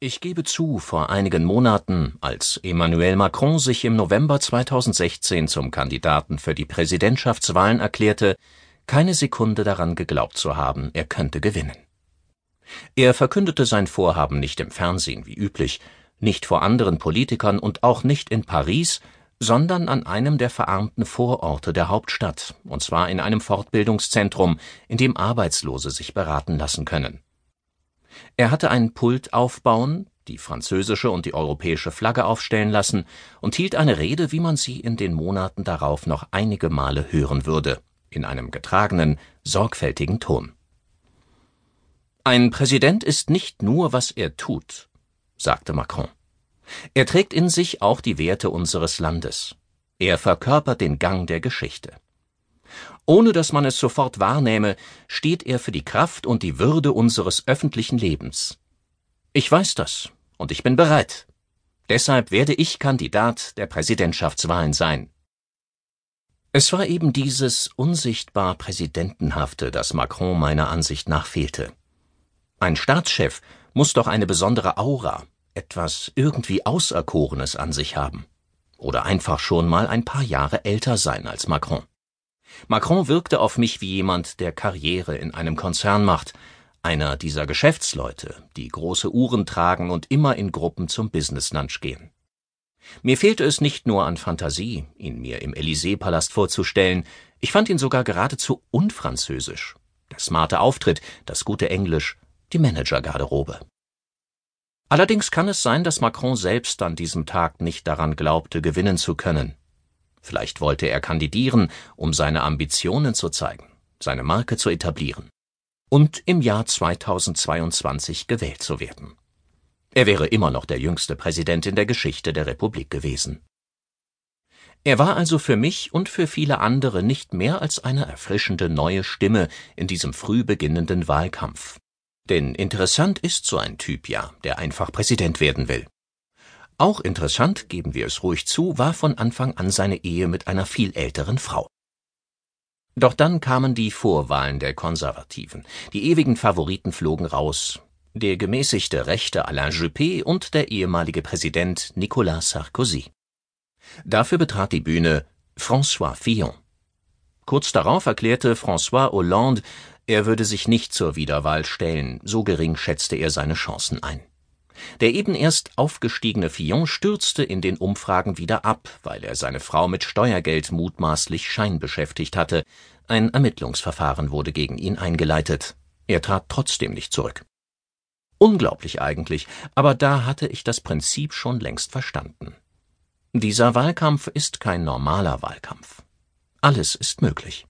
Ich gebe zu, vor einigen Monaten, als Emmanuel Macron sich im November 2016 zum Kandidaten für die Präsidentschaftswahlen erklärte, keine Sekunde daran geglaubt zu haben, er könnte gewinnen. Er verkündete sein Vorhaben nicht im Fernsehen wie üblich, nicht vor anderen Politikern und auch nicht in Paris, sondern an einem der verarmten Vororte der Hauptstadt, und zwar in einem Fortbildungszentrum, in dem Arbeitslose sich beraten lassen können er hatte ein Pult aufbauen, die französische und die europäische Flagge aufstellen lassen und hielt eine Rede, wie man sie in den Monaten darauf noch einige Male hören würde, in einem getragenen, sorgfältigen Ton. Ein Präsident ist nicht nur, was er tut, sagte Macron. Er trägt in sich auch die Werte unseres Landes. Er verkörpert den Gang der Geschichte. Ohne dass man es sofort wahrnehme, steht er für die Kraft und die Würde unseres öffentlichen Lebens. Ich weiß das, und ich bin bereit. Deshalb werde ich Kandidat der Präsidentschaftswahlen sein. Es war eben dieses unsichtbar Präsidentenhafte, das Macron meiner Ansicht nach fehlte. Ein Staatschef muss doch eine besondere Aura, etwas irgendwie Auserkorenes an sich haben. Oder einfach schon mal ein paar Jahre älter sein als Macron. Macron wirkte auf mich wie jemand, der Karriere in einem Konzern macht, einer dieser Geschäftsleute, die große Uhren tragen und immer in Gruppen zum Business Lunch gehen. Mir fehlte es nicht nur an Fantasie, ihn mir im Élysée-Palast vorzustellen, ich fand ihn sogar geradezu unfranzösisch. Der smarte Auftritt, das gute Englisch, die Managergarderobe. Allerdings kann es sein, dass Macron selbst an diesem Tag nicht daran glaubte, gewinnen zu können. Vielleicht wollte er kandidieren, um seine Ambitionen zu zeigen, seine Marke zu etablieren und im Jahr 2022 gewählt zu werden. Er wäre immer noch der jüngste Präsident in der Geschichte der Republik gewesen. Er war also für mich und für viele andere nicht mehr als eine erfrischende neue Stimme in diesem früh beginnenden Wahlkampf. Denn interessant ist so ein Typ ja, der einfach Präsident werden will. Auch interessant, geben wir es ruhig zu, war von Anfang an seine Ehe mit einer viel älteren Frau. Doch dann kamen die Vorwahlen der Konservativen. Die ewigen Favoriten flogen raus. Der gemäßigte rechte Alain Juppé und der ehemalige Präsident Nicolas Sarkozy. Dafür betrat die Bühne François Fillon. Kurz darauf erklärte François Hollande, er würde sich nicht zur Wiederwahl stellen, so gering schätzte er seine Chancen ein. Der eben erst aufgestiegene Fillon stürzte in den Umfragen wieder ab, weil er seine Frau mit Steuergeld mutmaßlich scheinbeschäftigt hatte. Ein Ermittlungsverfahren wurde gegen ihn eingeleitet. Er trat trotzdem nicht zurück. Unglaublich eigentlich, aber da hatte ich das Prinzip schon längst verstanden. Dieser Wahlkampf ist kein normaler Wahlkampf. Alles ist möglich.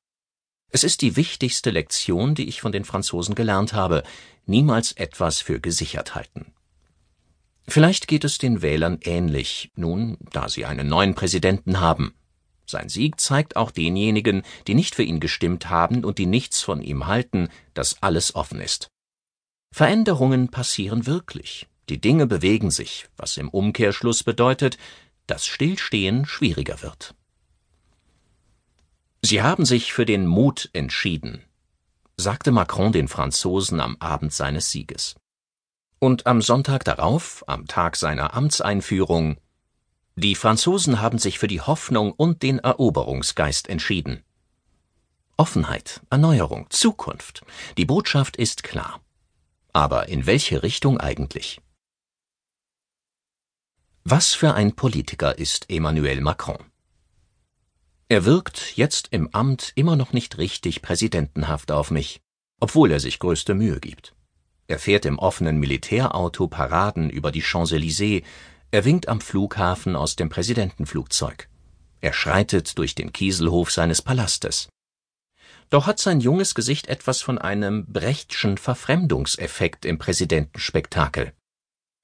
Es ist die wichtigste Lektion, die ich von den Franzosen gelernt habe, niemals etwas für gesichert halten. Vielleicht geht es den Wählern ähnlich, nun, da sie einen neuen Präsidenten haben. Sein Sieg zeigt auch denjenigen, die nicht für ihn gestimmt haben und die nichts von ihm halten, dass alles offen ist. Veränderungen passieren wirklich, die Dinge bewegen sich, was im Umkehrschluss bedeutet, dass Stillstehen schwieriger wird. Sie haben sich für den Mut entschieden, sagte Macron den Franzosen am Abend seines Sieges. Und am Sonntag darauf, am Tag seiner Amtseinführung, die Franzosen haben sich für die Hoffnung und den Eroberungsgeist entschieden. Offenheit, Erneuerung, Zukunft. Die Botschaft ist klar. Aber in welche Richtung eigentlich? Was für ein Politiker ist Emmanuel Macron? Er wirkt jetzt im Amt immer noch nicht richtig präsidentenhaft auf mich, obwohl er sich größte Mühe gibt. Er fährt im offenen Militärauto Paraden über die Champs-Élysées, er winkt am Flughafen aus dem Präsidentenflugzeug. Er schreitet durch den Kieselhof seines Palastes. Doch hat sein junges Gesicht etwas von einem Brechtschen Verfremdungseffekt im Präsidentenspektakel.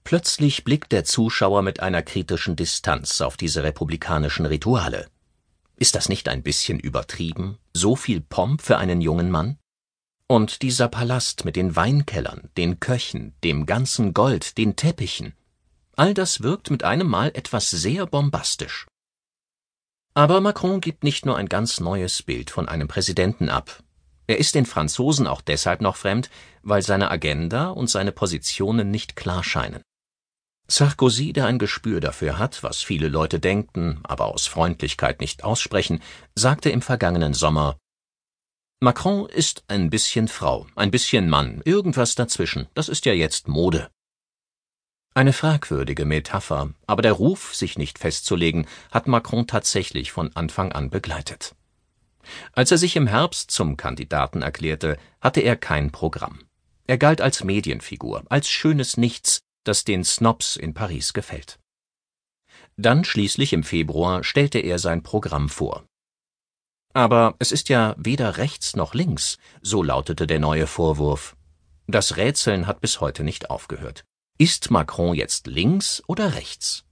Plötzlich blickt der Zuschauer mit einer kritischen Distanz auf diese republikanischen Rituale. Ist das nicht ein bisschen übertrieben, so viel Pomp für einen jungen Mann? Und dieser Palast mit den Weinkellern, den Köchen, dem ganzen Gold, den Teppichen, all das wirkt mit einem Mal etwas sehr bombastisch. Aber Macron gibt nicht nur ein ganz neues Bild von einem Präsidenten ab. Er ist den Franzosen auch deshalb noch fremd, weil seine Agenda und seine Positionen nicht klar scheinen. Sarkozy, der ein Gespür dafür hat, was viele Leute denken, aber aus Freundlichkeit nicht aussprechen, sagte im vergangenen Sommer Macron ist ein bisschen Frau, ein bisschen Mann, irgendwas dazwischen, das ist ja jetzt Mode. Eine fragwürdige Metapher, aber der Ruf, sich nicht festzulegen, hat Macron tatsächlich von Anfang an begleitet. Als er sich im Herbst zum Kandidaten erklärte, hatte er kein Programm. Er galt als Medienfigur, als schönes Nichts, das den Snobs in Paris gefällt. Dann schließlich im Februar stellte er sein Programm vor. Aber es ist ja weder rechts noch links, so lautete der neue Vorwurf. Das Rätseln hat bis heute nicht aufgehört. Ist Macron jetzt links oder rechts?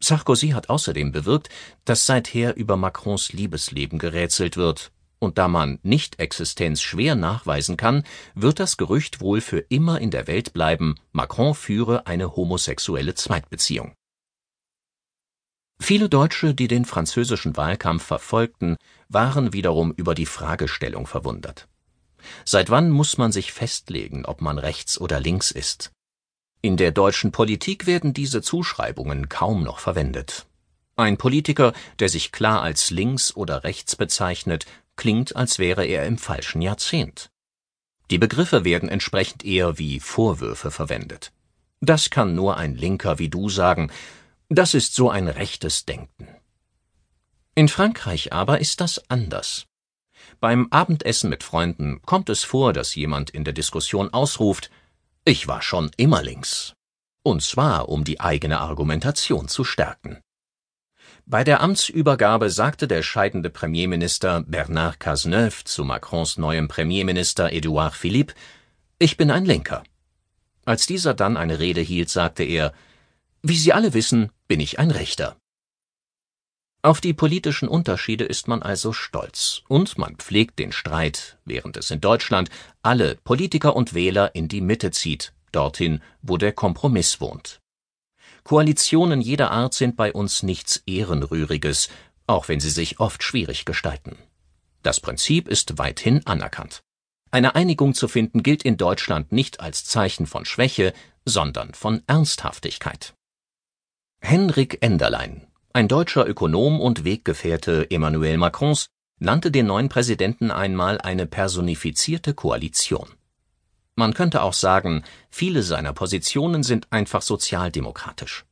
Sarkozy hat außerdem bewirkt, dass seither über Macrons Liebesleben gerätselt wird, und da man Nichtexistenz schwer nachweisen kann, wird das Gerücht wohl für immer in der Welt bleiben, Macron führe eine homosexuelle Zweitbeziehung. Viele Deutsche, die den französischen Wahlkampf verfolgten, waren wiederum über die Fragestellung verwundert. Seit wann muss man sich festlegen, ob man rechts oder links ist? In der deutschen Politik werden diese Zuschreibungen kaum noch verwendet. Ein Politiker, der sich klar als links oder rechts bezeichnet, klingt, als wäre er im falschen Jahrzehnt. Die Begriffe werden entsprechend eher wie Vorwürfe verwendet. Das kann nur ein Linker wie du sagen, das ist so ein rechtes Denken. In Frankreich aber ist das anders. Beim Abendessen mit Freunden kommt es vor, dass jemand in der Diskussion ausruft ich war schon immer links. Und zwar, um die eigene Argumentation zu stärken. Bei der Amtsübergabe sagte der scheidende Premierminister Bernard Cazeneuve zu Macrons neuem Premierminister Edouard Philippe, ich bin ein Linker. Als dieser dann eine Rede hielt, sagte er, wie Sie alle wissen, bin ich ein Rechter. Auf die politischen Unterschiede ist man also stolz, und man pflegt den Streit, während es in Deutschland alle Politiker und Wähler in die Mitte zieht, dorthin, wo der Kompromiss wohnt. Koalitionen jeder Art sind bei uns nichts Ehrenrühriges, auch wenn sie sich oft schwierig gestalten. Das Prinzip ist weithin anerkannt. Eine Einigung zu finden gilt in Deutschland nicht als Zeichen von Schwäche, sondern von Ernsthaftigkeit. Henrik Enderlein ein deutscher Ökonom und Weggefährte Emmanuel Macrons nannte den neuen Präsidenten einmal eine personifizierte Koalition. Man könnte auch sagen, viele seiner Positionen sind einfach sozialdemokratisch.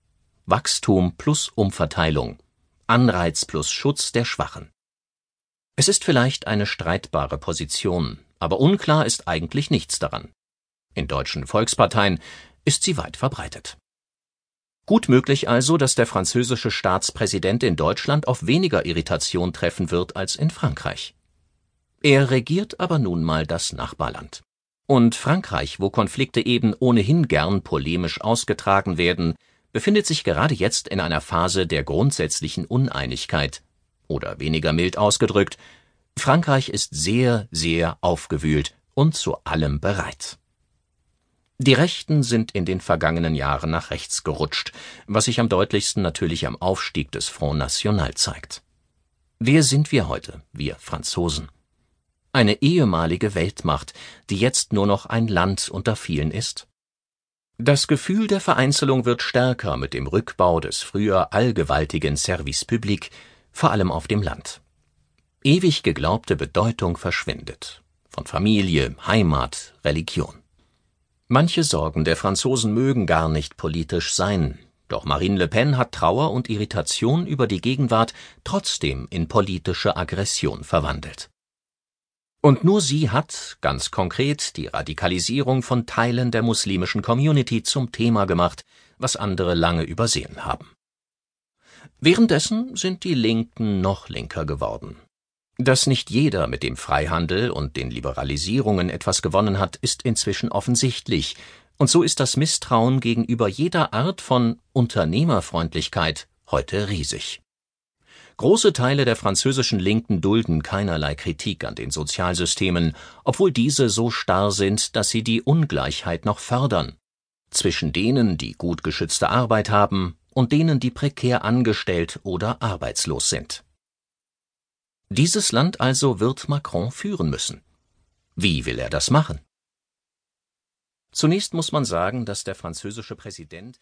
Wachstum plus Umverteilung, Anreiz plus Schutz der Schwachen. Es ist vielleicht eine streitbare Position, aber unklar ist eigentlich nichts daran. In deutschen Volksparteien ist sie weit verbreitet. Gut möglich also, dass der französische Staatspräsident in Deutschland auf weniger Irritation treffen wird als in Frankreich. Er regiert aber nun mal das Nachbarland. Und Frankreich, wo Konflikte eben ohnehin gern polemisch ausgetragen werden, befindet sich gerade jetzt in einer Phase der grundsätzlichen Uneinigkeit. Oder weniger mild ausgedrückt, Frankreich ist sehr, sehr aufgewühlt und zu allem bereit. Die Rechten sind in den vergangenen Jahren nach rechts gerutscht, was sich am deutlichsten natürlich am Aufstieg des Front National zeigt. Wer sind wir heute, wir Franzosen? Eine ehemalige Weltmacht, die jetzt nur noch ein Land unter vielen ist? Das Gefühl der Vereinzelung wird stärker mit dem Rückbau des früher allgewaltigen Service public, vor allem auf dem Land. Ewig geglaubte Bedeutung verschwindet. Von Familie, Heimat, Religion. Manche Sorgen der Franzosen mögen gar nicht politisch sein, doch Marine Le Pen hat Trauer und Irritation über die Gegenwart trotzdem in politische Aggression verwandelt. Und nur sie hat, ganz konkret, die Radikalisierung von Teilen der muslimischen Community zum Thema gemacht, was andere lange übersehen haben. Währenddessen sind die Linken noch linker geworden. Dass nicht jeder mit dem Freihandel und den Liberalisierungen etwas gewonnen hat, ist inzwischen offensichtlich, und so ist das Misstrauen gegenüber jeder Art von Unternehmerfreundlichkeit heute riesig. Große Teile der französischen Linken dulden keinerlei Kritik an den Sozialsystemen, obwohl diese so starr sind, dass sie die Ungleichheit noch fördern zwischen denen, die gut geschützte Arbeit haben, und denen, die prekär angestellt oder arbeitslos sind. Dieses Land also wird Macron führen müssen. Wie will er das machen? Zunächst muss man sagen, dass der französische Präsident